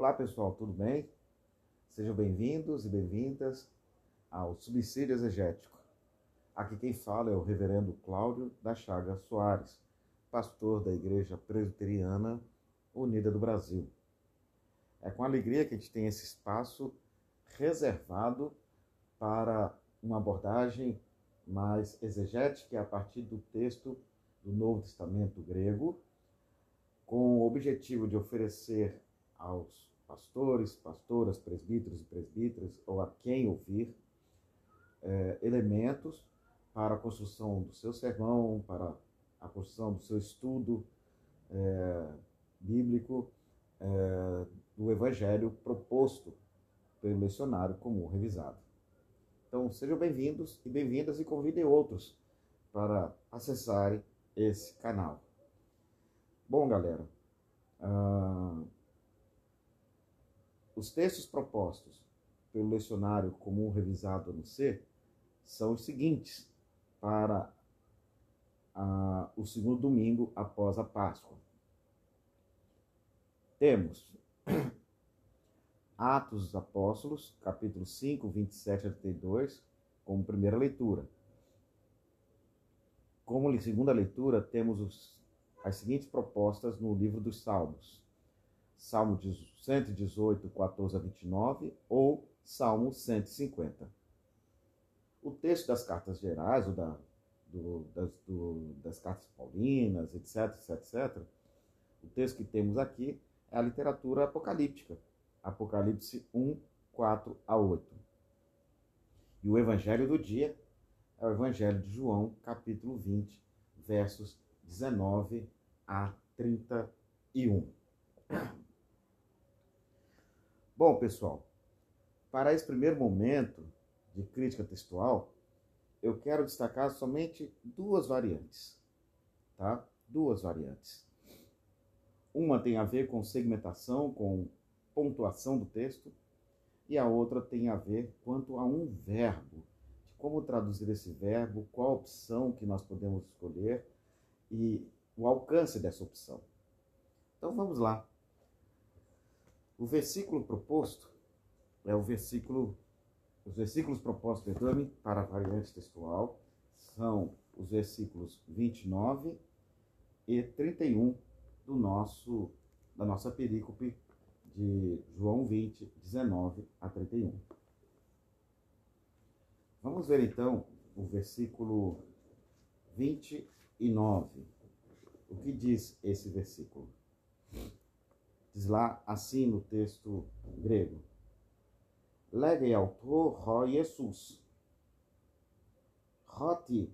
Olá pessoal, tudo bem? Sejam bem-vindos e bem-vindas ao Subsídio Exegético. Aqui quem fala é o Reverendo Cláudio da Chaga Soares, pastor da Igreja Presbiteriana Unida do Brasil. É com alegria que a gente tem esse espaço reservado para uma abordagem mais exegética a partir do texto do Novo Testamento grego, com o objetivo de oferecer aos pastores, pastoras, presbíteros e presbíteras, ou a quem ouvir, é, elementos para a construção do seu sermão, para a construção do seu estudo é, bíblico, é, do evangelho proposto pelo lecionário comum revisado. Então, sejam bem-vindos e bem-vindas e convidem outros para acessarem esse canal. Bom, galera, uh, os textos propostos pelo lecionário comum revisado no C são os seguintes para uh, o segundo domingo após a Páscoa. Temos Atos dos Apóstolos, capítulo 5, 27 a 32, como primeira leitura. Como segunda leitura, temos os, as seguintes propostas no livro dos Salmos: Salmo 118, 14 a 29 ou Salmo 150. O texto das cartas gerais, ou da, do, das, do, das cartas paulinas, etc, etc, etc, o texto que temos aqui é a literatura apocalíptica Apocalipse 1, 4 a 8. E o evangelho do dia é o evangelho de João, capítulo 20, versos 19 a 31. Bom, pessoal, para esse primeiro momento de crítica textual, eu quero destacar somente duas variantes, tá? Duas variantes. Uma tem a ver com segmentação, com pontuação do texto, e a outra tem a ver quanto a um verbo, de como traduzir esse verbo, qual opção que nós podemos escolher e o alcance dessa opção. Então vamos lá. O versículo proposto é o versículo, os versículos propostos, para a variante textual são os versículos 29 e 31 do nosso da nossa perícope de João 20, 19 a 31. Vamos ver então o versículo 29. O que diz esse versículo? Diz lá assim no texto grego: Lege autor ho Jesus. Hoti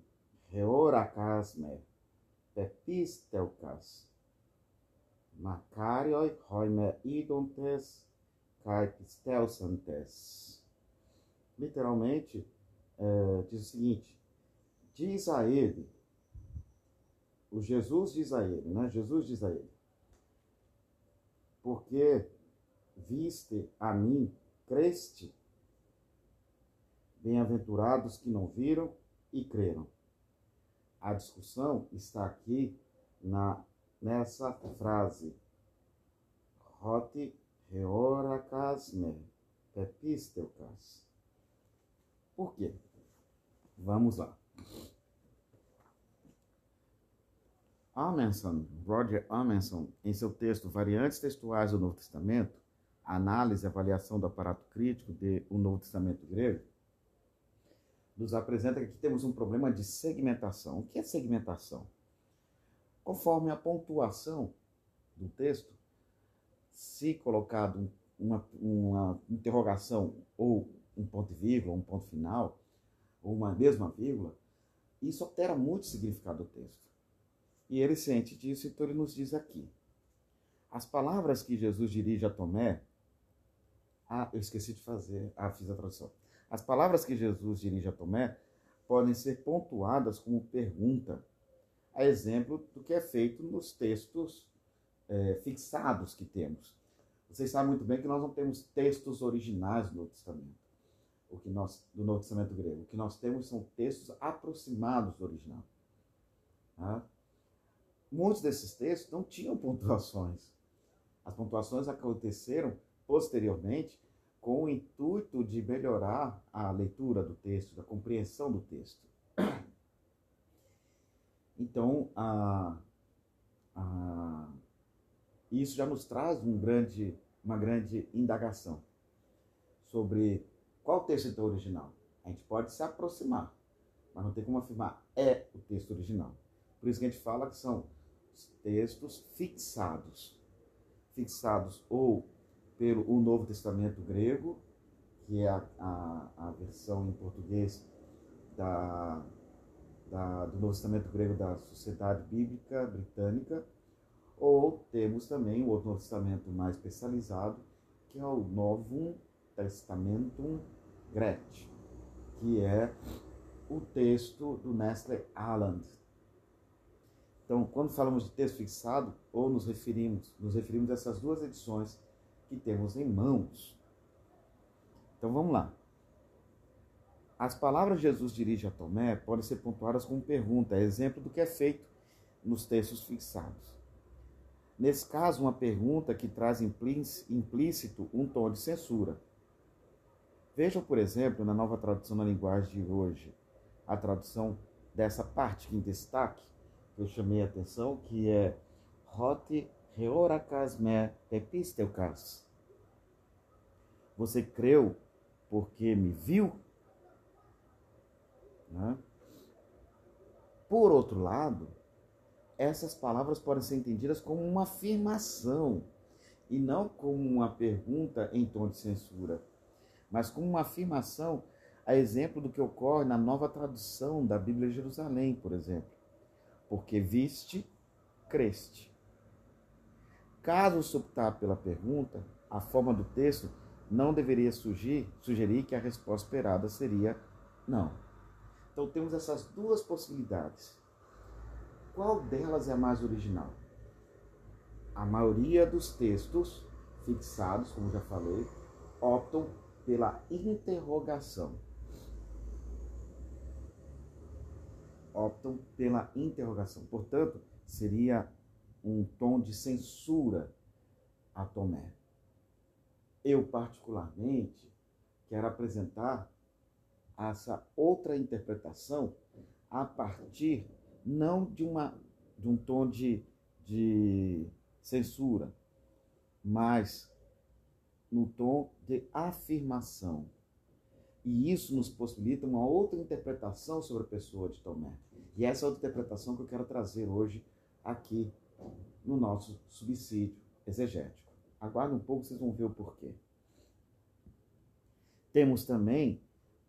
reoracas me pepistelcas. Macarioi roime idontes kai pistelsantes. Literalmente, é, diz o seguinte: diz a ele, o Jesus diz a ele, né? Jesus diz a ele porque viste a mim, creste, bem-aventurados que não viram e creram. A discussão está aqui na nessa frase. Roti reorakas me pepisteukas. Por quê? Vamos lá. Amundsen, Roger Amundsen, em seu texto Variantes Textuais do Novo Testamento, Análise e Avaliação do Aparato Crítico de O Novo Testamento Grego, nos apresenta que aqui temos um problema de segmentação. O que é segmentação? Conforme a pontuação do texto, se colocado uma, uma interrogação ou um ponto e vírgula, um ponto final, ou uma mesma vírgula, isso altera muito o significado do texto. E ele sente disso, então ele nos diz aqui. As palavras que Jesus dirige a Tomé. Ah, eu esqueci de fazer. Ah, fiz a tradução. As palavras que Jesus dirige a Tomé podem ser pontuadas como pergunta a exemplo do que é feito nos textos é, fixados que temos. Vocês sabem muito bem que nós não temos textos originais do Novo Testamento, o que nós, do Novo Testamento grego. O que nós temos são textos aproximados do original. Tá? Muitos desses textos não tinham pontuações. As pontuações aconteceram posteriormente com o intuito de melhorar a leitura do texto, da compreensão do texto. Então, a, a, isso já nos traz um grande, uma grande indagação sobre qual texto então original. A gente pode se aproximar, mas não tem como afirmar é o texto original. Por isso que a gente fala que são textos fixados. Fixados ou pelo o Novo Testamento grego, que é a, a, a versão em português da, da, do Novo Testamento grego da Sociedade Bíblica Britânica, ou temos também o Outro Novo Testamento mais especializado, que é o Novum Testamentum Gret, que é o texto do Nestle Aland. Então, quando falamos de texto fixado, ou nos referimos, nos referimos a essas duas edições que temos em mãos. Então vamos lá. As palavras que Jesus dirige a Tomé podem ser pontuadas como pergunta, é exemplo do que é feito nos textos fixados. Nesse caso, uma pergunta que traz implícito um tom de censura. Vejam, por exemplo, na nova tradução na linguagem de hoje, a tradução dessa parte que em destaque, que eu chamei a atenção, que é Hot Reoracas me episteucas. Você creu porque me viu? Né? Por outro lado, essas palavras podem ser entendidas como uma afirmação e não como uma pergunta em tom de censura, mas como uma afirmação a exemplo do que ocorre na nova tradução da Bíblia de Jerusalém, por exemplo. Porque viste, creste. Caso optar pela pergunta, a forma do texto não deveria surgir, sugerir que a resposta esperada seria não. Então temos essas duas possibilidades. Qual delas é a mais original? A maioria dos textos fixados, como já falei, optam pela interrogação. Optam pela interrogação. Portanto, seria um tom de censura a Tomé. Eu, particularmente, quero apresentar essa outra interpretação a partir não de, uma, de um tom de, de censura, mas no tom de afirmação. E isso nos possibilita uma outra interpretação sobre a pessoa de Tomé. E essa é outra interpretação que eu quero trazer hoje aqui no nosso subsídio exegético. Aguarde um pouco, vocês vão ver o porquê. Temos também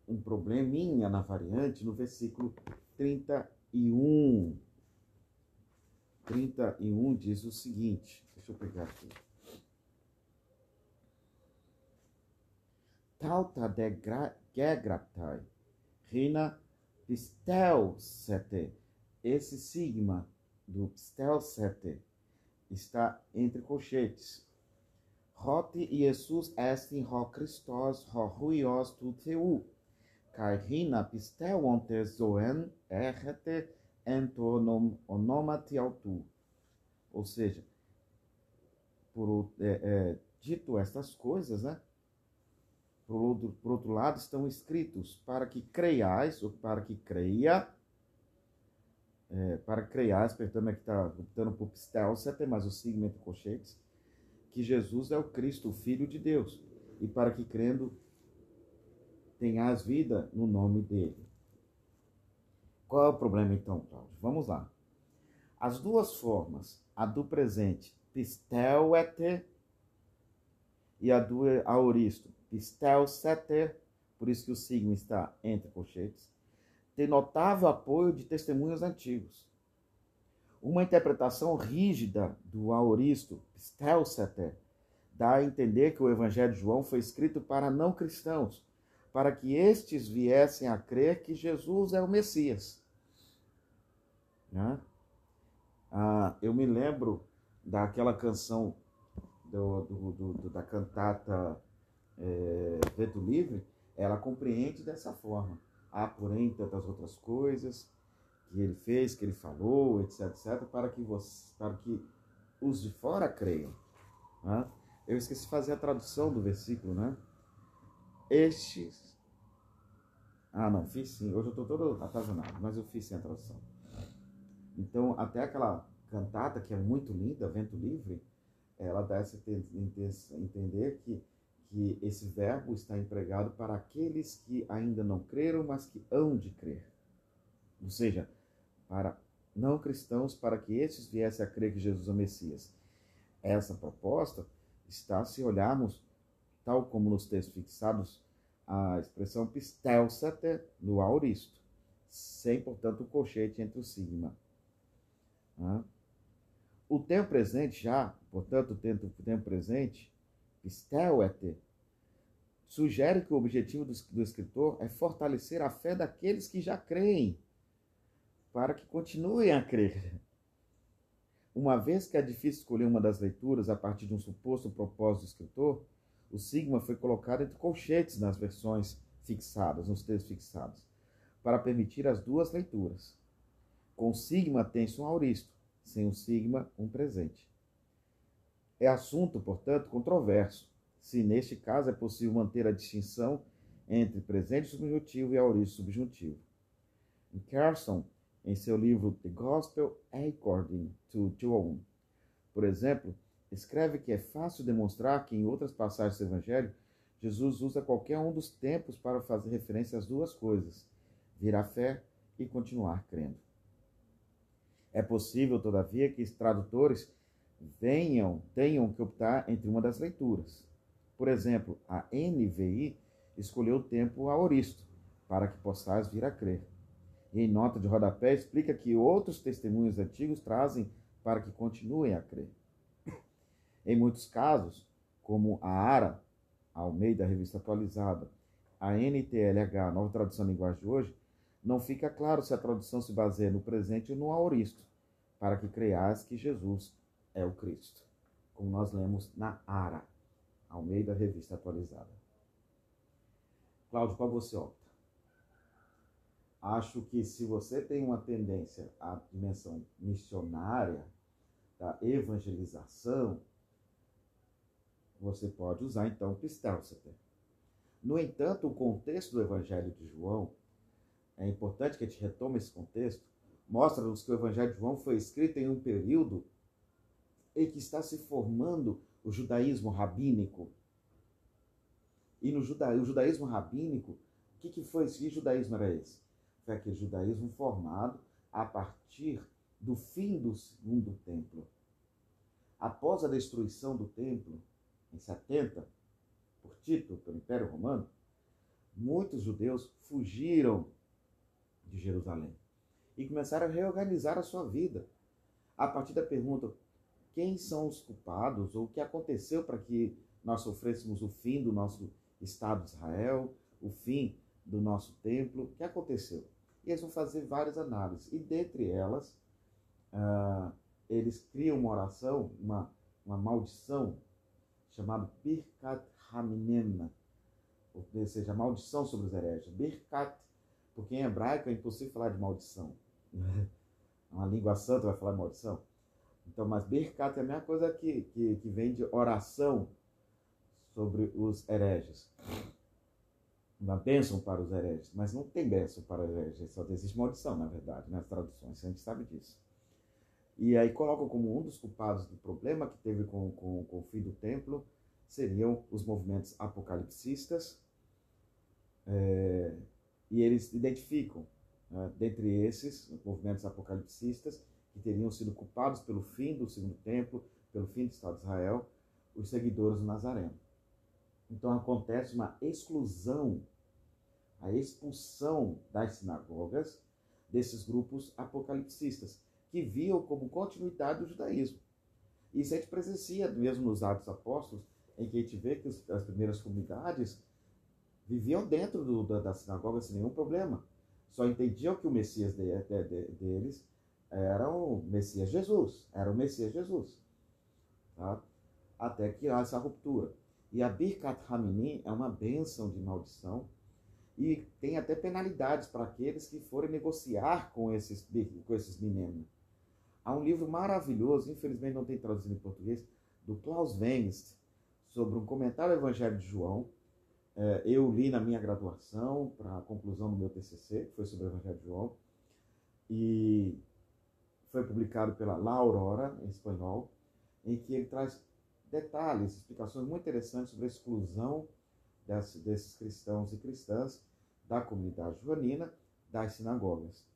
um probleminha na variante no versículo 31. 31 diz o seguinte, deixa eu pegar aqui. Tauta de gegraptai, rina pistel sete. Esse sigma do pistel sete está entre colchetes. Roti Jesus est in ho Christos ho huios tu teu, kai hina pistelonte zoen errete entonom onomati autu. Ou seja, por, é, é, dito estas coisas, né? Por outro, por outro lado, estão escritos para que creiais, ou para que creia, é, para creiais, perdão, aqui está optando por pistel, tem mais o signo entre colchetes, que Jesus é o Cristo, o Filho de Deus, e para que crendo tenhas vida no nome dele. Qual é o problema então, Cláudio? Vamos lá. As duas formas, a do presente, pistelete, e a do aoristo, pistelseter, por isso que o signo está entre colchetes, tem notável apoio de testemunhos antigos. Uma interpretação rígida do aoristo, Stelseter, dá a entender que o Evangelho de João foi escrito para não cristãos, para que estes viessem a crer que Jesus é o Messias. Né? Ah, eu me lembro daquela canção do, do, do, da cantata é, Vento Livre, ela compreende dessa forma. Há, porém, tantas outras coisas que ele fez, que ele falou, etc, etc, para que, você, para que os de fora creiam. Né? Eu esqueci de fazer a tradução do versículo, né? Estes. Ah, não, fiz sim. Hoje eu estou todo atazanado, mas eu fiz sim a tradução. Então, até aquela cantata, que é muito linda, Vento Livre, ela dá essa entender que, que esse verbo está empregado para aqueles que ainda não creram, mas que hão de crer. Ou seja, para não cristãos, para que estes viessem a crer que Jesus é o Messias. Essa proposta está, se olharmos, tal como nos textos fixados, a expressão pistelsate no auristo, sem, portanto, o colchete entre o sigma. O tempo presente já, portanto, o tempo presente, pistelete, sugere que o objetivo do, do escritor é fortalecer a fé daqueles que já creem, para que continuem a crer. Uma vez que é difícil escolher uma das leituras a partir de um suposto propósito do escritor, o sigma foi colocado entre colchetes nas versões fixadas, nos textos fixados, para permitir as duas leituras. Com sigma tem-se um auristo, sem o sigma, um presente. É assunto, portanto, controverso, se neste caso é possível manter a distinção entre presente subjuntivo e auristo subjuntivo. Carson, em seu livro The Gospel According to John. Por exemplo, escreve que é fácil demonstrar que em outras passagens do Evangelho, Jesus usa qualquer um dos tempos para fazer referência às duas coisas: vir à fé e continuar crendo. É possível, todavia, que os tradutores venham, tenham que optar entre uma das leituras. Por exemplo, a NVI escolheu o tempo aoristo, para que possais vir a crer e em nota de rodapé explica que outros testemunhos antigos trazem para que continuem a crer. Em muitos casos, como a ARA, ao meio da revista atualizada, a NTLH, nova tradução da linguagem de hoje, não fica claro se a tradução se baseia no presente ou no aoristo, para que creias que Jesus é o Cristo, como nós lemos na ARA, ao meio da revista atualizada. Cláudio, qual você opta? acho que se você tem uma tendência à dimensão missionária, da evangelização, você pode usar então Pistelceter. No entanto, o contexto do Evangelho de João, é importante que a gente retome esse contexto, mostra-nos que o Evangelho de João foi escrito em um período em que está se formando o judaísmo rabínico. E no juda, o judaísmo rabínico, o que, que foi esse? Que judaísmo era esse? foi aquele judaísmo formado a partir do fim do segundo templo. Após a destruição do templo, em 70, por Tito, pelo Império Romano, muitos judeus fugiram de Jerusalém e começaram a reorganizar a sua vida. A partir da pergunta: quem são os culpados ou o que aconteceu para que nós sofrêssemos o fim do nosso Estado de Israel, o fim do nosso templo? O que aconteceu? E eles vão fazer várias análises. E dentre elas, uh, eles criam uma oração, uma, uma maldição, chamada Birkat Haminem, ou seja, maldição sobre os hereges. Birkat, porque em hebraico é impossível falar de maldição. Uma língua santa vai falar de maldição. Então, mas Birkat é a mesma coisa que, que, que vem de oração sobre os hereges uma bênção para os hereges, mas não tem bênção para os hereges, só existe maldição, na verdade, nas traduções, a gente sabe disso. E aí colocam como um dos culpados do problema que teve com, com, com o fim do templo seriam os movimentos apocalipsistas, é, e eles identificam, né, dentre esses movimentos apocalipsistas, que teriam sido culpados pelo fim do segundo templo, pelo fim do Estado de Israel, os seguidores do Nazareno. Então acontece uma exclusão, a expulsão das sinagogas desses grupos apocalipsistas, que viam como continuidade do judaísmo. Isso a gente presencia mesmo nos Atos Apóstolos, em que a gente vê que as primeiras comunidades viviam dentro do, da, da, sinagoga sem nenhum problema. Só entendiam que o Messias de, de, de, deles era o Messias Jesus, era o Messias Jesus. Tá? Até que há essa ruptura. E a Birkat Hamini é uma bênção de maldição e tem até penalidades para aqueles que forem negociar com esses, com esses meninos. Há um livro maravilhoso, infelizmente não tem traduzido em português, do Klaus Wengst, sobre um comentário ao Evangelho de João. É, eu li na minha graduação, para a conclusão do meu TCC, que foi sobre o Evangelho de João, e foi publicado pela La Aurora, em espanhol, em que ele traz detalhes, explicações muito interessantes sobre a exclusão desses, desses cristãos e cristãs da comunidade joanina das sinagogas.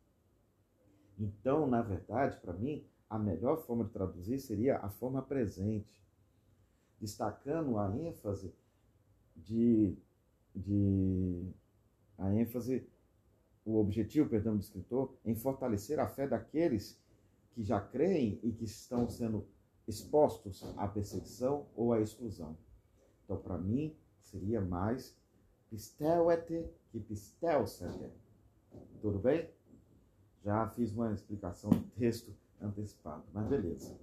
Então, na verdade, para mim, a melhor forma de traduzir seria a forma presente, destacando a ênfase de, de a ênfase, o objetivo, perdão, do escritor em fortalecer a fé daqueles que já creem e que estão sendo expostos à perseguição ou à exclusão. Então, para mim, seria mais pistelete que pistelsete. Tudo bem? Já fiz uma explicação do texto antecipado, mas beleza.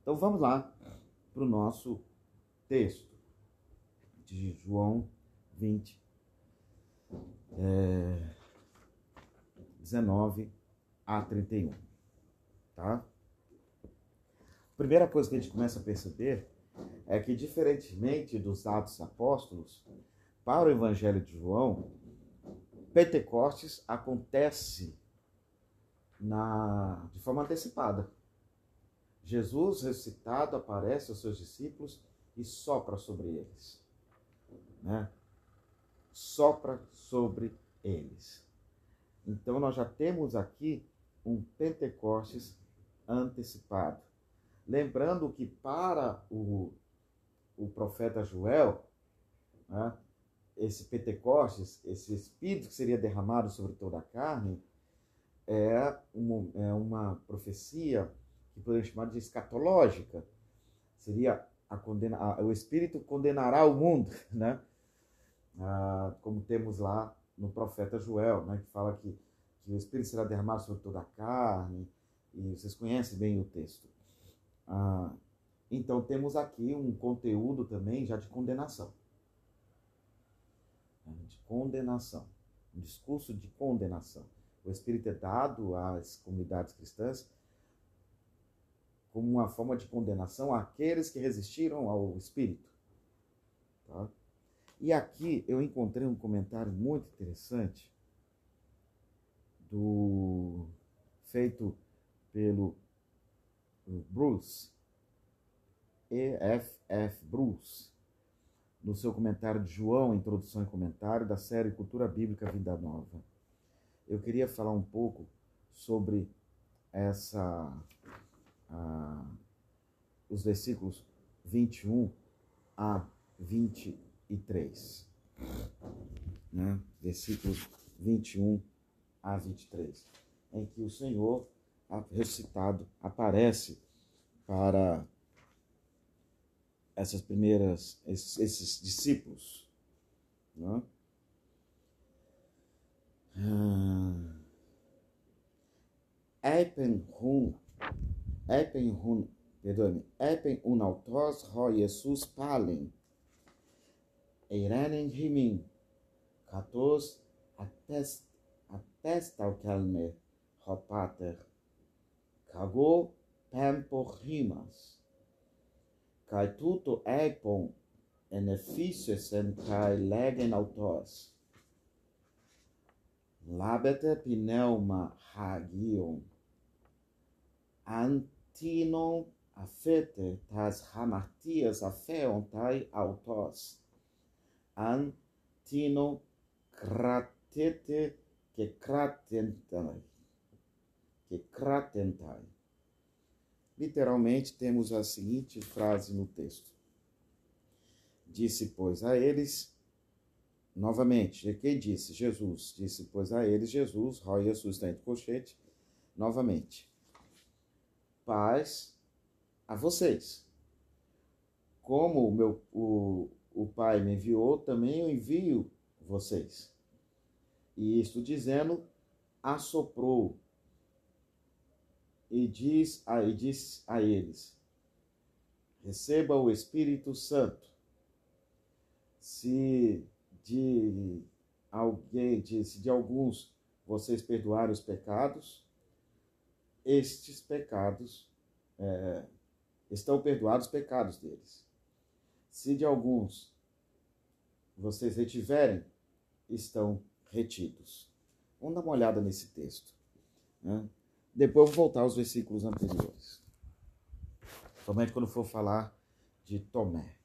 Então vamos lá para o nosso texto de João 20, é, 19 a 31. Tá? primeira coisa que a gente começa a perceber é que, diferentemente dos Atos Apóstolos, para o Evangelho de João, Pentecostes acontece na, de forma antecipada. Jesus ressuscitado aparece aos seus discípulos e sopra sobre eles. Né? Sopra sobre eles. Então nós já temos aqui um Pentecostes antecipado. Lembrando que para o, o profeta Joel, né, esse Pentecostes, esse Espírito que seria derramado sobre toda a carne, é uma, é uma profecia que podemos chamar de escatológica. Seria a condena, a, o Espírito condenará o mundo, né? Ah, como temos lá no profeta Joel, né? que fala que, que o Espírito será derramado sobre toda a carne, e vocês conhecem bem o texto. Ah, então temos aqui um conteúdo também já de condenação. De condenação. Um discurso de condenação. O Espírito é dado às comunidades cristãs como uma forma de condenação àqueles que resistiram ao Espírito. Tá? E aqui eu encontrei um comentário muito interessante do feito pelo Bruce, E.F.F. Bruce, no seu comentário de João, introdução e comentário da série Cultura Bíblica Vida Nova. Eu queria falar um pouco sobre essa os versículos 21 a 23. Né? Versículos 21 a 23, em que o Senhor ressuscitado aparece para essas primeiras esses, discípulos, né? Ah, Epen hun, epen hun, perdoe-me, epen un autos ho Jesus palen, eirenen himin, katos attest, attestal calme, ho pater, cago pampo rimas. Cae tuto epon en efficesem cae legen autos Labete pneuma hagion, antinon afete tas hamartias afeon tai autos, antino cratete que cratentai. Que cratentai. Literalmente temos a seguinte frase no texto. Disse, pois, a eles, novamente, quem disse? Jesus. Disse, pois, a eles, Jesus, Roy Jesus colchete, novamente. Paz a vocês. Como o, meu, o, o Pai me enviou, também eu envio vocês. E isto dizendo, assoprou e diz a, e diz a eles: receba o Espírito Santo. Se de alguém, de, se de alguns vocês perdoarem os pecados, estes pecados é, estão perdoados os pecados deles. Se de alguns vocês retiverem, estão retidos. Vamos dar uma olhada nesse texto. Né? Depois eu vou voltar aos versículos anteriores. Somente quando for falar de Tomé.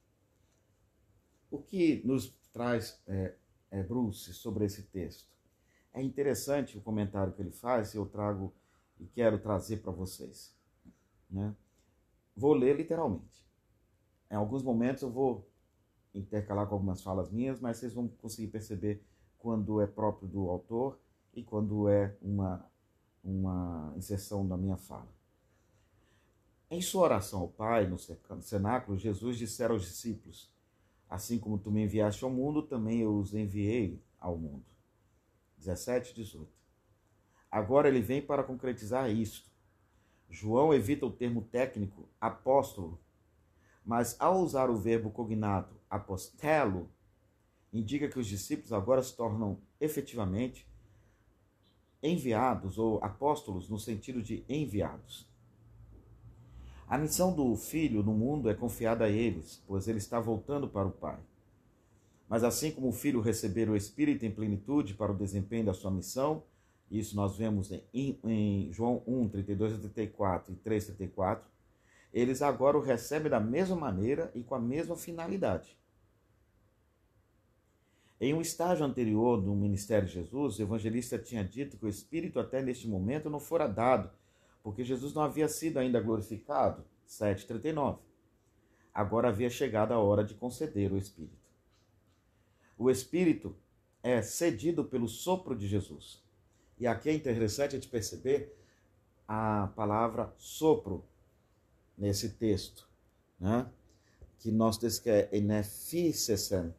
O que nos traz é, é, Bruce sobre esse texto? É interessante o comentário que ele faz, eu trago e quero trazer para vocês. Né? Vou ler literalmente. Em alguns momentos eu vou intercalar com algumas falas minhas, mas vocês vão conseguir perceber quando é próprio do autor e quando é uma, uma inserção da minha fala. Em sua oração ao Pai, no cenáculo, Jesus dissera aos discípulos: Assim como tu me enviaste ao mundo, também eu os enviei ao mundo. 17, 18. Agora ele vem para concretizar isto. João evita o termo técnico apóstolo, mas ao usar o verbo cognato apostelo, indica que os discípulos agora se tornam efetivamente enviados ou apóstolos no sentido de enviados. A missão do filho no mundo é confiada a eles, pois ele está voltando para o Pai. Mas assim como o filho receber o Espírito em plenitude para o desempenho da sua missão, isso nós vemos em, em João 1, 32 a 34 e 3, 34, eles agora o recebem da mesma maneira e com a mesma finalidade. Em um estágio anterior do ministério de Jesus, o evangelista tinha dito que o Espírito até neste momento não fora dado, porque Jesus não havia sido ainda glorificado. 7,39. Agora havia chegado a hora de conceder o Espírito. O Espírito é cedido pelo sopro de Jesus. E aqui é interessante a gente perceber a palavra sopro nesse texto, né? que nós temos que é enefisesen,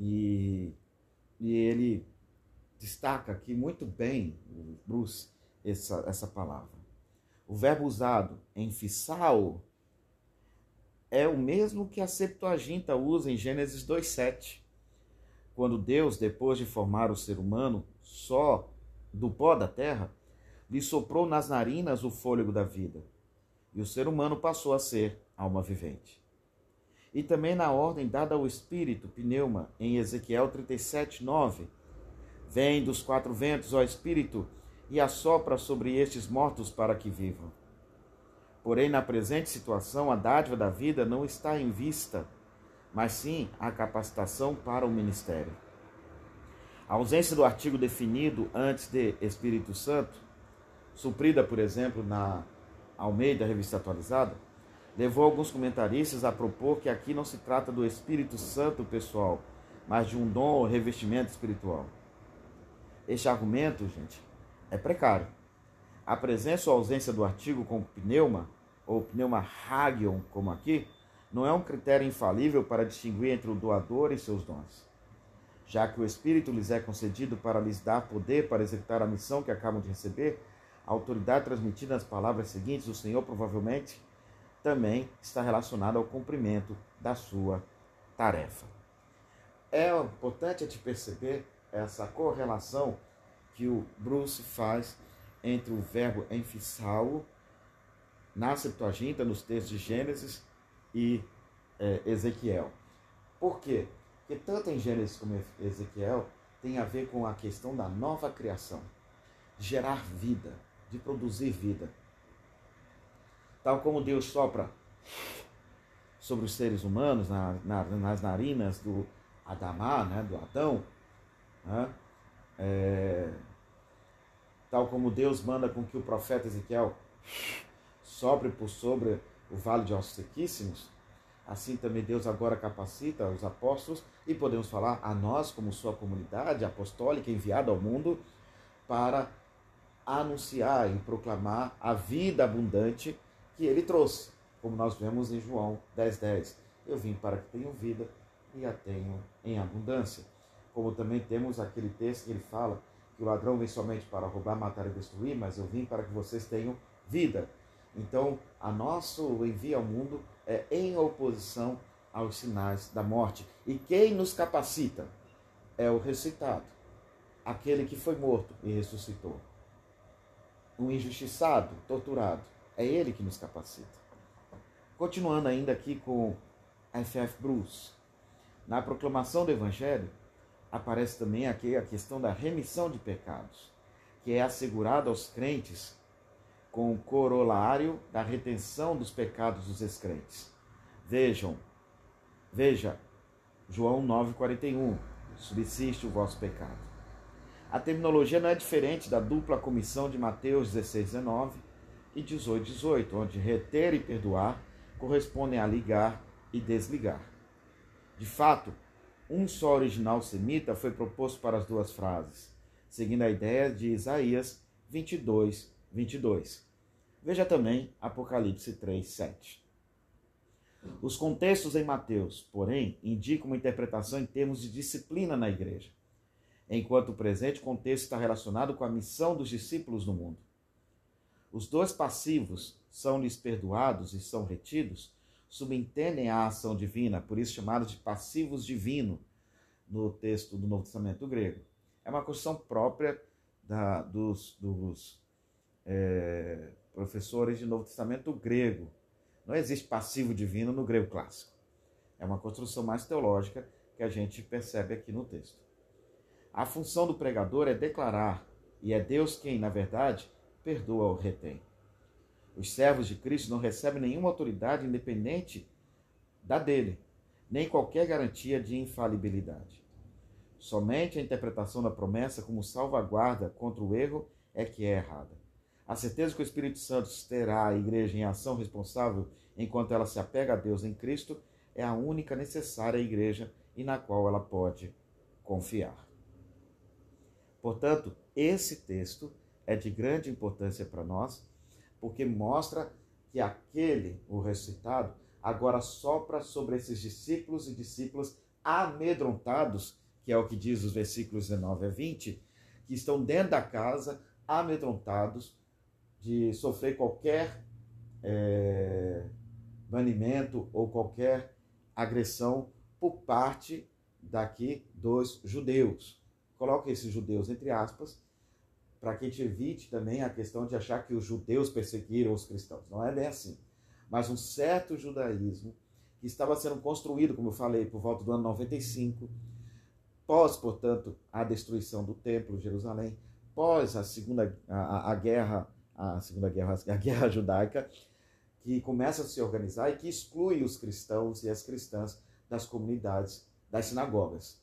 e, e ele destaca aqui muito bem, Bruce, essa, essa palavra. O verbo usado em fissal é o mesmo que a Septuaginta usa em Gênesis 2:7. Quando Deus, depois de formar o ser humano só do pó da terra, lhe soprou nas narinas o fôlego da vida, e o ser humano passou a ser alma vivente. E também na ordem dada ao Espírito, pneuma, em Ezequiel 37:9. Vem dos quatro ventos, ó Espírito, e assopra sobre estes mortos para que vivam. Porém, na presente situação, a dádiva da vida não está em vista, mas sim a capacitação para o ministério. A ausência do artigo definido antes de Espírito Santo, suprida, por exemplo, na Almeida Revista Atualizada, levou alguns comentaristas a propor que aqui não se trata do Espírito Santo pessoal, mas de um dom ou revestimento espiritual. Este argumento, gente, é precário. A presença ou ausência do artigo com pneuma, ou pneuma hagion, como aqui, não é um critério infalível para distinguir entre o doador e seus dons. Já que o Espírito lhes é concedido para lhes dar poder para executar a missão que acabam de receber, a autoridade transmitida nas palavras seguintes do Senhor provavelmente também está relacionada ao cumprimento da sua tarefa. É importante a gente perceber essa correlação que o Bruce faz entre o verbo enfissal na Septuaginta, nos textos de Gênesis e é, Ezequiel. Por quê? Porque tanto em Gênesis como em Ezequiel tem a ver com a questão da nova criação, gerar vida, de produzir vida. Tal como Deus sopra sobre os seres humanos, na, na, nas narinas do Adamá, né, do Adão, né, é, tal como Deus manda com que o profeta Ezequiel sobre por sobre o vale de ossos sequíssimos, assim também Deus agora capacita os apóstolos e podemos falar a nós como sua comunidade apostólica enviada ao mundo para anunciar e proclamar a vida abundante que ele trouxe, como nós vemos em João 10:10. 10. Eu vim para que tenham vida e a tenham em abundância. Como também temos aquele texto que ele fala que o ladrão vem somente para roubar, matar e destruir, mas eu vim para que vocês tenham vida. Então, a nosso envio ao mundo é em oposição aos sinais da morte. E quem nos capacita é o ressuscitado, aquele que foi morto e ressuscitou. O injustiçado, torturado, é ele que nos capacita. Continuando ainda aqui com F. F. Bruce. Na proclamação do Evangelho, aparece também aqui a questão da remissão de pecados, que é assegurada aos crentes com o corolário da retenção dos pecados dos descrentes. Vejam, veja, João 9,41, subsiste o vosso pecado. A terminologia não é diferente da dupla comissão de Mateus 16, 19 e 18, 18, onde reter e perdoar correspondem a ligar e desligar. De fato, um só original semita foi proposto para as duas frases, seguindo a ideia de Isaías 22, 22. Veja também Apocalipse 3, 7. Os contextos em Mateus, porém, indicam uma interpretação em termos de disciplina na igreja, enquanto o presente contexto está relacionado com a missão dos discípulos no mundo. Os dois passivos são-lhes perdoados e são retidos, subentendem a ação divina, por isso chamados de passivos divino no texto do Novo Testamento grego. É uma construção própria da, dos, dos é, professores de Novo Testamento grego. Não existe passivo divino no grego clássico. É uma construção mais teológica que a gente percebe aqui no texto. A função do pregador é declarar, e é Deus quem, na verdade, perdoa ou retém. Os servos de Cristo não recebem nenhuma autoridade independente da dele, nem qualquer garantia de infalibilidade. Somente a interpretação da promessa como salvaguarda contra o erro é que é errada. A certeza que o Espírito Santo terá a igreja em ação responsável enquanto ela se apega a Deus em Cristo é a única necessária à igreja e na qual ela pode confiar. Portanto, esse texto é de grande importância para nós porque mostra que aquele, o ressuscitado, agora sopra sobre esses discípulos e discípulas amedrontados, que é o que diz os versículos 19 a 20, que estão dentro da casa, amedrontados de sofrer qualquer é, banimento ou qualquer agressão por parte daqui dos judeus. Coloque esses judeus entre aspas, para que a gente evite também a questão de achar que os judeus perseguiram os cristãos. Não é bem assim. Mas um certo judaísmo que estava sendo construído, como eu falei, por volta do ano 95, pós, portanto, a destruição do templo de Jerusalém, pós a segunda a, a guerra, a segunda guerra, a guerra judaica, que começa a se organizar e que exclui os cristãos e as cristãs das comunidades, das sinagogas.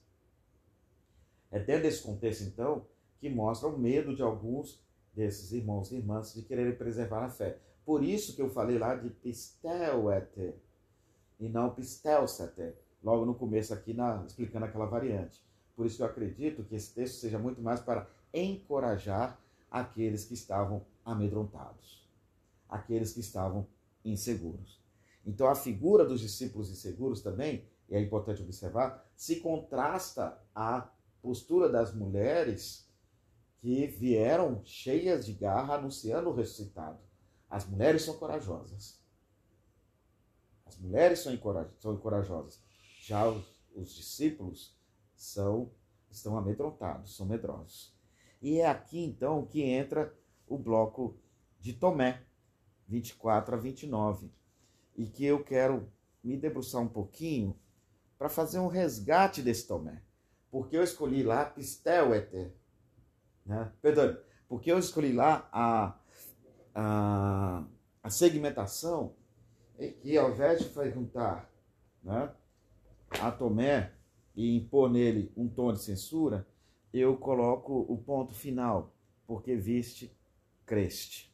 É dentro desse contexto, então, que mostra o medo de alguns desses irmãos e irmãs de quererem preservar a fé. Por isso que eu falei lá de pistelete e não pistelsete, logo no começo aqui na, explicando aquela variante. Por isso que eu acredito que esse texto seja muito mais para encorajar aqueles que estavam amedrontados, aqueles que estavam inseguros. Então a figura dos discípulos inseguros também, e é importante observar, se contrasta à postura das mulheres que vieram cheias de garra anunciando o ressuscitado. As mulheres são corajosas. As mulheres são, são corajosas. Já os, os discípulos são estão amedrontados, são medrosos. E é aqui então que entra o bloco de Tomé, 24 a 29, e que eu quero me debruçar um pouquinho para fazer um resgate desse Tomé. Porque eu escolhi lá Pistel Eter, né? Perdão, porque eu escolhi lá a, a, a segmentação em que ao invés de perguntar né, a Tomé e impor nele um tom de censura, eu coloco o ponto final, porque viste, creste.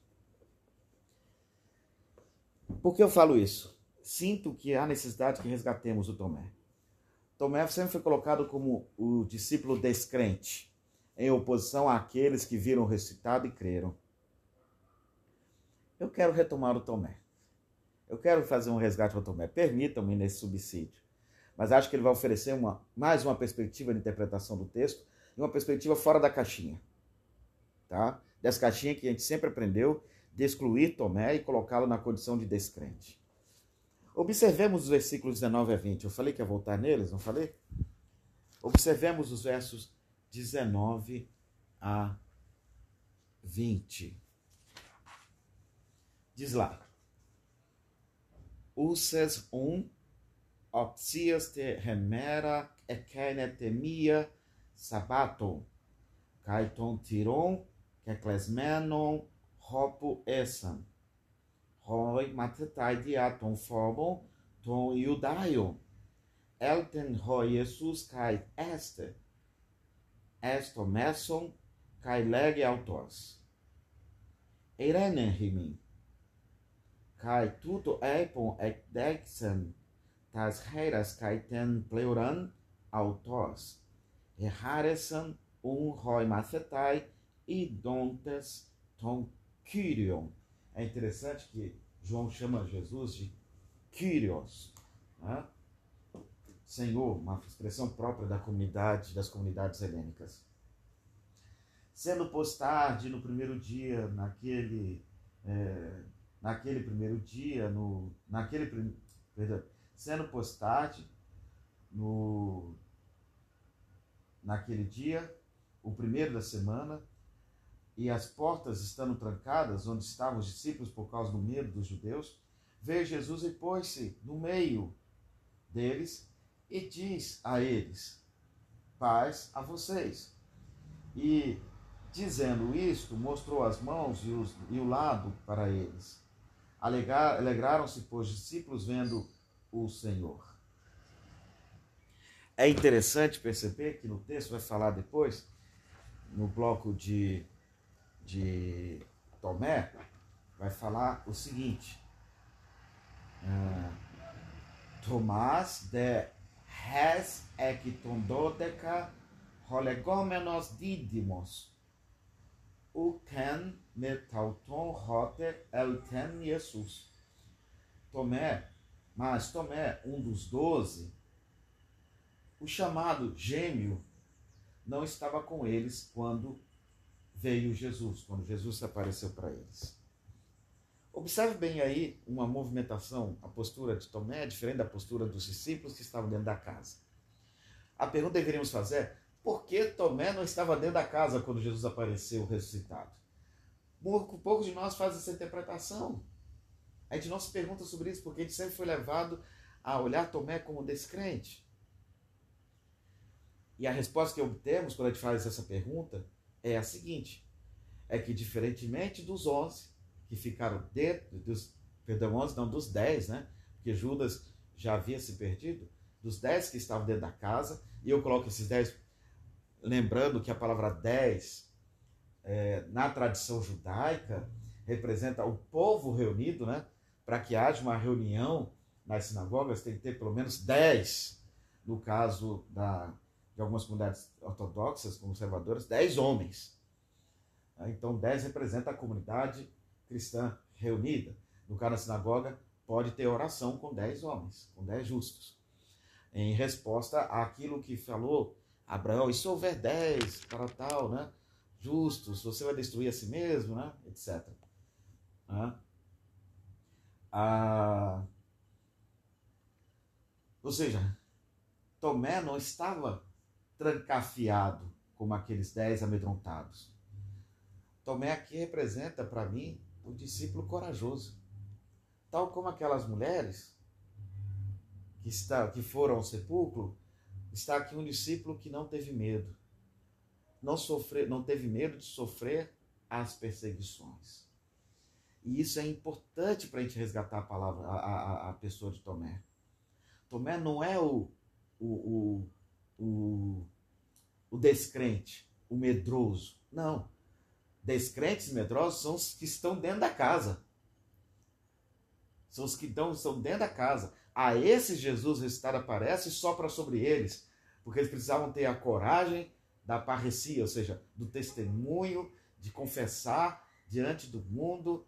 Por que eu falo isso? Sinto que há necessidade que resgatemos o Tomé. Tomé sempre foi colocado como o discípulo descrente em oposição àqueles que viram o recitado e creram. Eu quero retomar o Tomé. Eu quero fazer um resgate ao Tomé. Permitam-me nesse subsídio. Mas acho que ele vai oferecer uma, mais uma perspectiva de interpretação do texto e uma perspectiva fora da caixinha. Tá? Dessa caixinha que a gente sempre aprendeu de excluir Tomé e colocá-lo na condição de descrente. Observemos os versículos 19 a 20. Eu falei que ia voltar neles, não falei? Observemos os versos 19 a 20. Diz lá: Uses um opsias te remera ekene temia sabaton, kai ton tiron ke klesmenon hopu esan. Hoi matetai diaton formon ton iudaio. Elten ho Jesus kai este. Esto meson kai lege autos. Eirene rimin. Kai tuto epon ek dexen tas heiras kai ten pleuran autos. Erraresan un hoi macetai e dontes ton kyrion. É interessante que João chama Jesus de Kyrios, né? Senhor, uma expressão própria da comunidade, das comunidades helênicas. Sendo pós tarde no primeiro dia, naquele, é, naquele primeiro dia, no, naquele, sendo pós tarde no, naquele dia, o primeiro da semana, e as portas estando trancadas, onde estavam os discípulos por causa do medo dos judeus, veio Jesus e pôs-se no meio deles e diz a eles: Paz a vocês. E dizendo isto, mostrou as mãos e, os, e o lado para eles. Alegraram-se, pois, discípulos vendo o Senhor. É interessante perceber que no texto vai falar depois, no bloco de de Tomé, vai falar o seguinte: uh, Tomás de res ektondodeca holegomenos didimos, uten metauton rote elten Jesus. Tomé, mas Tomé, um dos doze, o chamado gêmeo, não estava com eles quando veio Jesus, quando Jesus apareceu para eles. Observe bem aí uma movimentação, a postura de Tomé é diferente da postura dos discípulos que estavam dentro da casa. A pergunta que deveríamos fazer é: por que Tomé não estava dentro da casa quando Jesus apareceu ressuscitado? Poucos de nós fazem essa interpretação. A gente não se pergunta sobre isso porque a gente sempre foi levado a olhar Tomé como descrente. E a resposta que obtemos quando a gente faz essa pergunta é a seguinte: é que diferentemente dos onze que ficaram dentro dos, perdão, onze não, dos dez, né? Porque Judas já havia se perdido, dos dez que estavam dentro da casa, e eu coloco esses dez, lembrando que a palavra dez, é, na tradição judaica, representa o povo reunido, né? Para que haja uma reunião nas sinagogas, tem que ter pelo menos dez, no caso da, de algumas comunidades ortodoxas, conservadoras, dez homens. Então, dez representa a comunidade cristã reunida. No caso da sinagoga, pode ter oração com dez homens, com dez justos. Em resposta àquilo que falou Abraão, e se houver dez para tal, né? Justos, você vai destruir a si mesmo, né? Etc. Ah, ou seja, Tomé não estava trancafiado como aqueles dez amedrontados. Tomé aqui representa para mim o discípulo corajoso. Tal como aquelas mulheres que, está, que foram ao sepulcro, está aqui um discípulo que não teve medo. Não, sofrer, não teve medo de sofrer as perseguições. E isso é importante para a gente resgatar a palavra, a, a, a pessoa de Tomé. Tomé não é o, o, o, o o descrente, o medroso. Não. Descrentes medrosos são os que estão dentro da casa. São os que estão, estão dentro da casa. A esses Jesus ressuscitado aparece e sopra sobre eles, porque eles precisavam ter a coragem da parrecia, ou seja, do testemunho, de confessar diante do mundo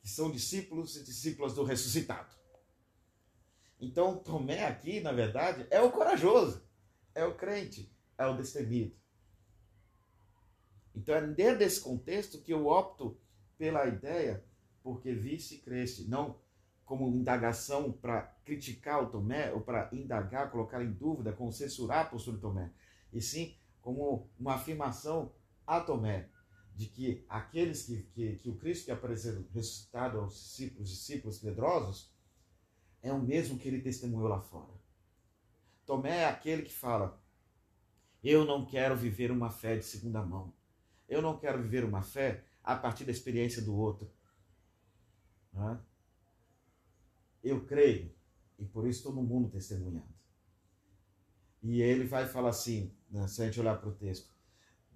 que são discípulos e discípulas do ressuscitado. Então, Tomé aqui, na verdade, é o corajoso, é o crente, é o destemido. Então é dentro desse contexto que eu opto pela ideia, porque visse cresce, não como indagação para criticar o Tomé ou para indagar, colocar em dúvida, censurar a postura de Tomé, e sim como uma afirmação a Tomé de que aqueles que, que, que o Cristo que apareceu ressuscitado aos discípulos, discípulos medrosos, é o mesmo que ele testemunhou lá fora. Tomé é aquele que fala: Eu não quero viver uma fé de segunda mão. Eu não quero viver uma fé a partir da experiência do outro. É? Eu creio, e por isso todo mundo testemunhando. E ele vai falar assim, né, se a gente olhar para o texto,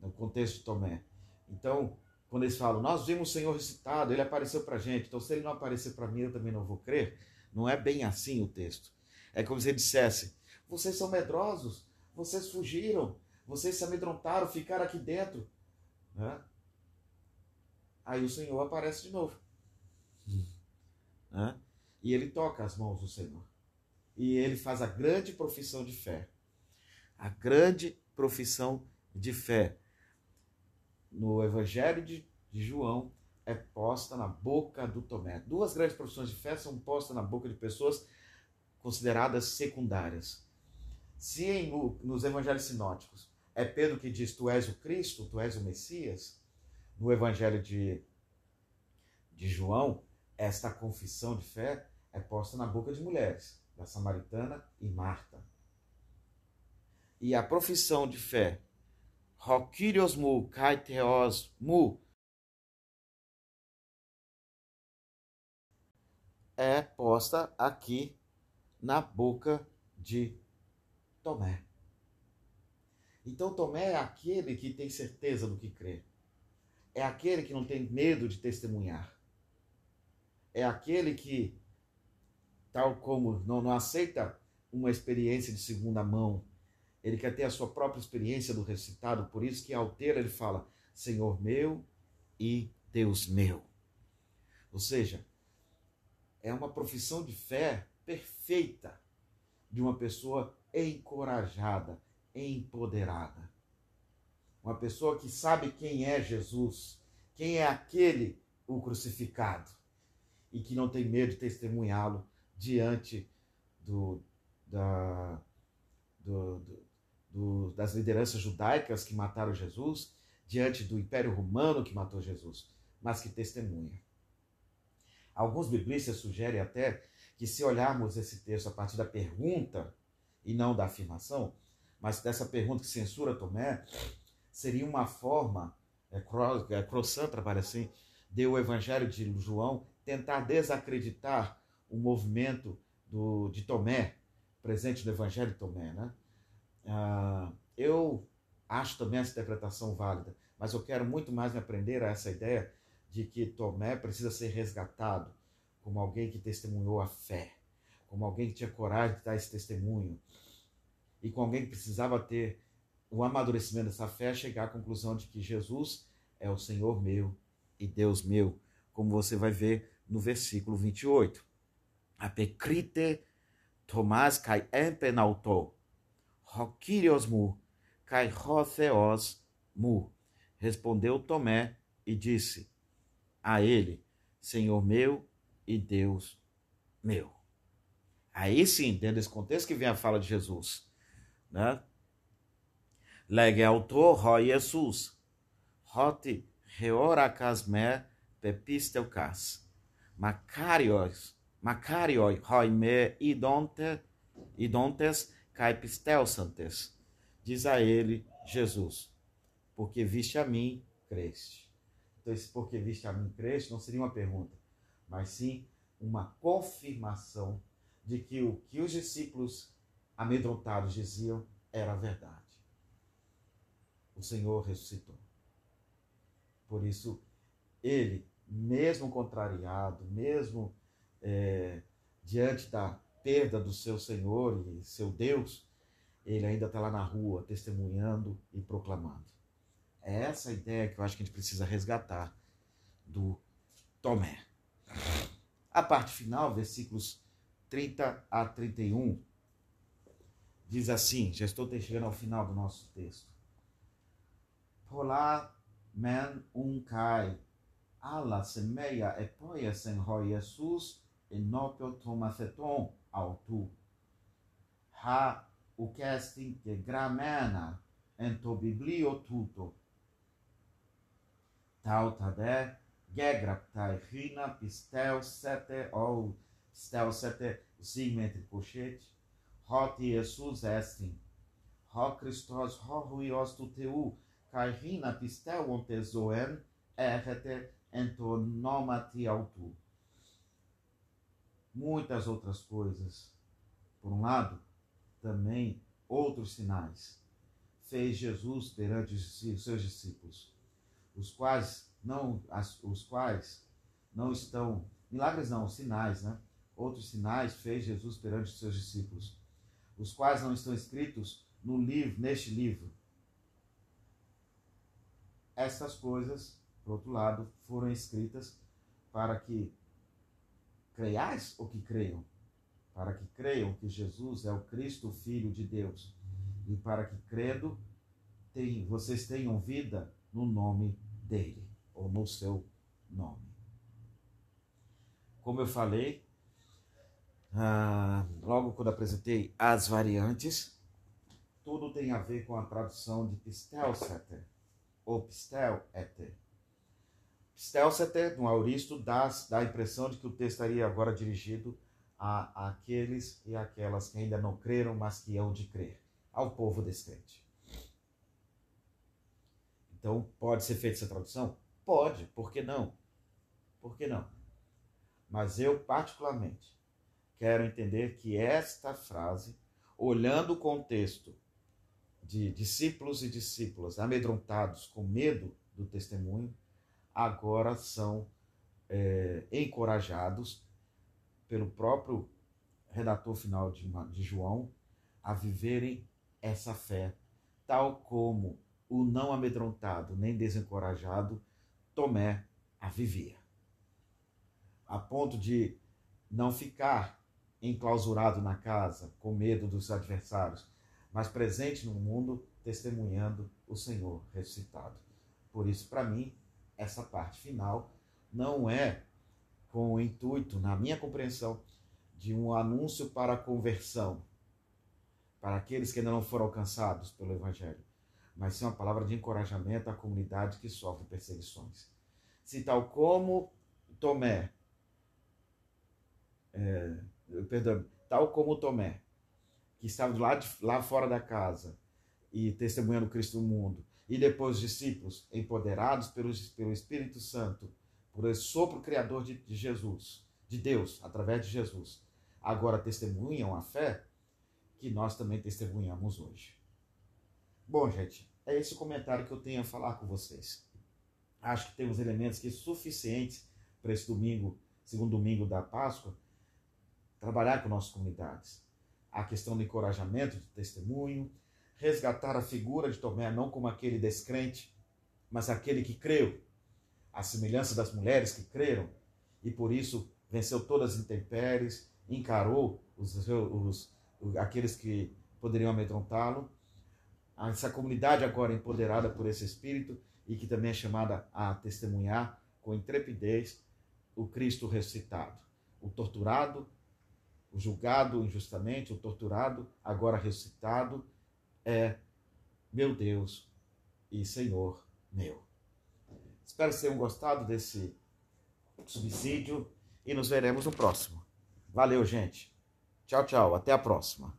no contexto de Tomé. Então, quando eles falam, nós vimos o Senhor ressuscitado, ele apareceu para a gente, então se ele não aparecer para mim, eu também não vou crer. Não é bem assim o texto. É como se ele dissesse: vocês são medrosos, vocês fugiram, vocês se amedrontaram, ficaram aqui dentro. Né? Aí o Senhor aparece de novo. Né? E ele toca as mãos do Senhor. E ele faz a grande profissão de fé. A grande profissão de fé. No Evangelho de, de João é posta na boca do Tomé. Duas grandes profissões de fé são postas na boca de pessoas consideradas secundárias. Se em, nos evangelhos sinóticos é Pedro que diz: Tu és o Cristo, tu és o Messias, no evangelho de, de João, esta confissão de fé é posta na boca de mulheres, da Samaritana e Marta. E a profissão de fé, Rokirios mu, Kaiteos mu, é posta aqui na boca de Tomé. Então Tomé é aquele que tem certeza do que crê. É aquele que não tem medo de testemunhar. É aquele que, tal como não, não aceita uma experiência de segunda mão, ele quer ter a sua própria experiência do recitado, por isso que ao ter ele fala, Senhor meu e Deus meu. Ou seja, é uma profissão de fé perfeita de uma pessoa encorajada, empoderada. Uma pessoa que sabe quem é Jesus, quem é aquele o crucificado e que não tem medo de testemunhá-lo diante do, da, do, do, das lideranças judaicas que mataram Jesus, diante do Império Romano que matou Jesus, mas que testemunha. Alguns biblistas sugerem até que, se olharmos esse texto a partir da pergunta e não da afirmação, mas dessa pergunta que censura Tomé, seria uma forma, é, é, Croissant trabalha assim, de o Evangelho de João tentar desacreditar o movimento do, de Tomé, presente no Evangelho de Tomé. Né? Ah, eu acho também essa interpretação válida, mas eu quero muito mais me aprender a essa ideia de que Tomé precisa ser resgatado como alguém que testemunhou a fé, como alguém que tinha coragem de dar esse testemunho, e com alguém que precisava ter o amadurecimento dessa fé, chegar à conclusão de que Jesus é o Senhor meu e Deus meu, como você vai ver no versículo 28. Apecrite Tomás kai empenauto, rokirios mu, kai rotheos mu. Respondeu Tomé e disse a ele, Senhor meu e Deus meu. Aí sim, dentro desse contexto que vem a fala de Jesus, né? Autor ho Jesus, hoti reoracasme pepisteucas, macarios, macarioi hoi me idonte, idontes caipisteusantes. Diz a ele Jesus, porque viste a mim, creste. Então, esse porque viste a mim, creste não seria uma pergunta, mas sim uma confirmação de que o que os discípulos amedrontados diziam era verdade. O Senhor ressuscitou. Por isso, ele, mesmo contrariado, mesmo é, diante da perda do seu Senhor e seu Deus, ele ainda está lá na rua testemunhando e proclamando. É essa a ideia que eu acho que a gente precisa resgatar do Tomé. A parte final, versículos 30 a 31, diz assim: já estou chegando ao final do nosso texto. Polar men uncai, alla semeia epoia sen ho Jesus enopio tomatheton autu. Ha ucestin que gramena ento biblio tuto. Tautade gegraptai hina pistel sete ou stelsete sigmentri pochete, hot Jesus estin, ho Christos ho huios tu teu, hina pistel ontezoen, errete entonomati autu. Muitas outras coisas. Por um lado, também outros sinais fez Jesus perante os seus discípulos, os quais não, os quais não estão, milagres não, sinais, né? Outros sinais fez Jesus perante os seus discípulos, os quais não estão escritos no livro, neste livro. Estas coisas, por outro lado, foram escritas para que creiais ou que creiam, para que creiam que Jesus é o Cristo, Filho de Deus, e para que, crendo, tem, vocês tenham vida no nome dele, ou no seu nome. Como eu falei, ah, logo quando apresentei as variantes, tudo tem a ver com a tradução de pistelseter, ou pistel-eter. Pistelseter, no auristo, dá, dá a impressão de que o texto estaria agora dirigido a, aqueles e aquelas que ainda não creram, mas que hão de crer, ao povo descrente. Então, pode ser feita essa tradução? Pode, por que não? Por que não? Mas eu, particularmente, quero entender que esta frase, olhando o contexto de discípulos e discípulas amedrontados com medo do testemunho, agora são é, encorajados pelo próprio redator final de, de João a viverem essa fé, tal como o não amedrontado nem desencorajado Tomé a vivia. A ponto de não ficar enclausurado na casa com medo dos adversários, mas presente no mundo testemunhando o Senhor ressuscitado. Por isso, para mim, essa parte final não é com o intuito, na minha compreensão, de um anúncio para a conversão, para aqueles que ainda não foram alcançados pelo Evangelho, mas sim uma palavra de encorajamento à comunidade que sofre perseguições. Se tal como Tomé, é, perdão, tal como Tomé, que estava lá, de, lá fora da casa e testemunhando Cristo no mundo, e depois os discípulos, empoderados pelo, pelo Espírito Santo, por esse sopro criador de, de Jesus, de Deus, através de Jesus, agora testemunham a fé que nós também testemunhamos hoje. Bom, gente, é esse o comentário que eu tenho a falar com vocês. Acho que temos elementos que suficientes para esse domingo, segundo domingo da Páscoa, trabalhar com nossas comunidades. A questão do encorajamento, de testemunho, resgatar a figura de Tomé não como aquele descrente, mas aquele que creu, a semelhança das mulheres que creram e por isso venceu todas as intempéries, encarou os, os, aqueles que poderiam amedrontá-lo essa comunidade agora empoderada por esse Espírito e que também é chamada a testemunhar com intrepidez o Cristo ressuscitado. O torturado, julgado injustamente, o torturado, agora ressuscitado, é meu Deus e Senhor meu. Espero que tenham gostado desse subsídio e nos veremos no próximo. Valeu, gente. Tchau, tchau. Até a próxima.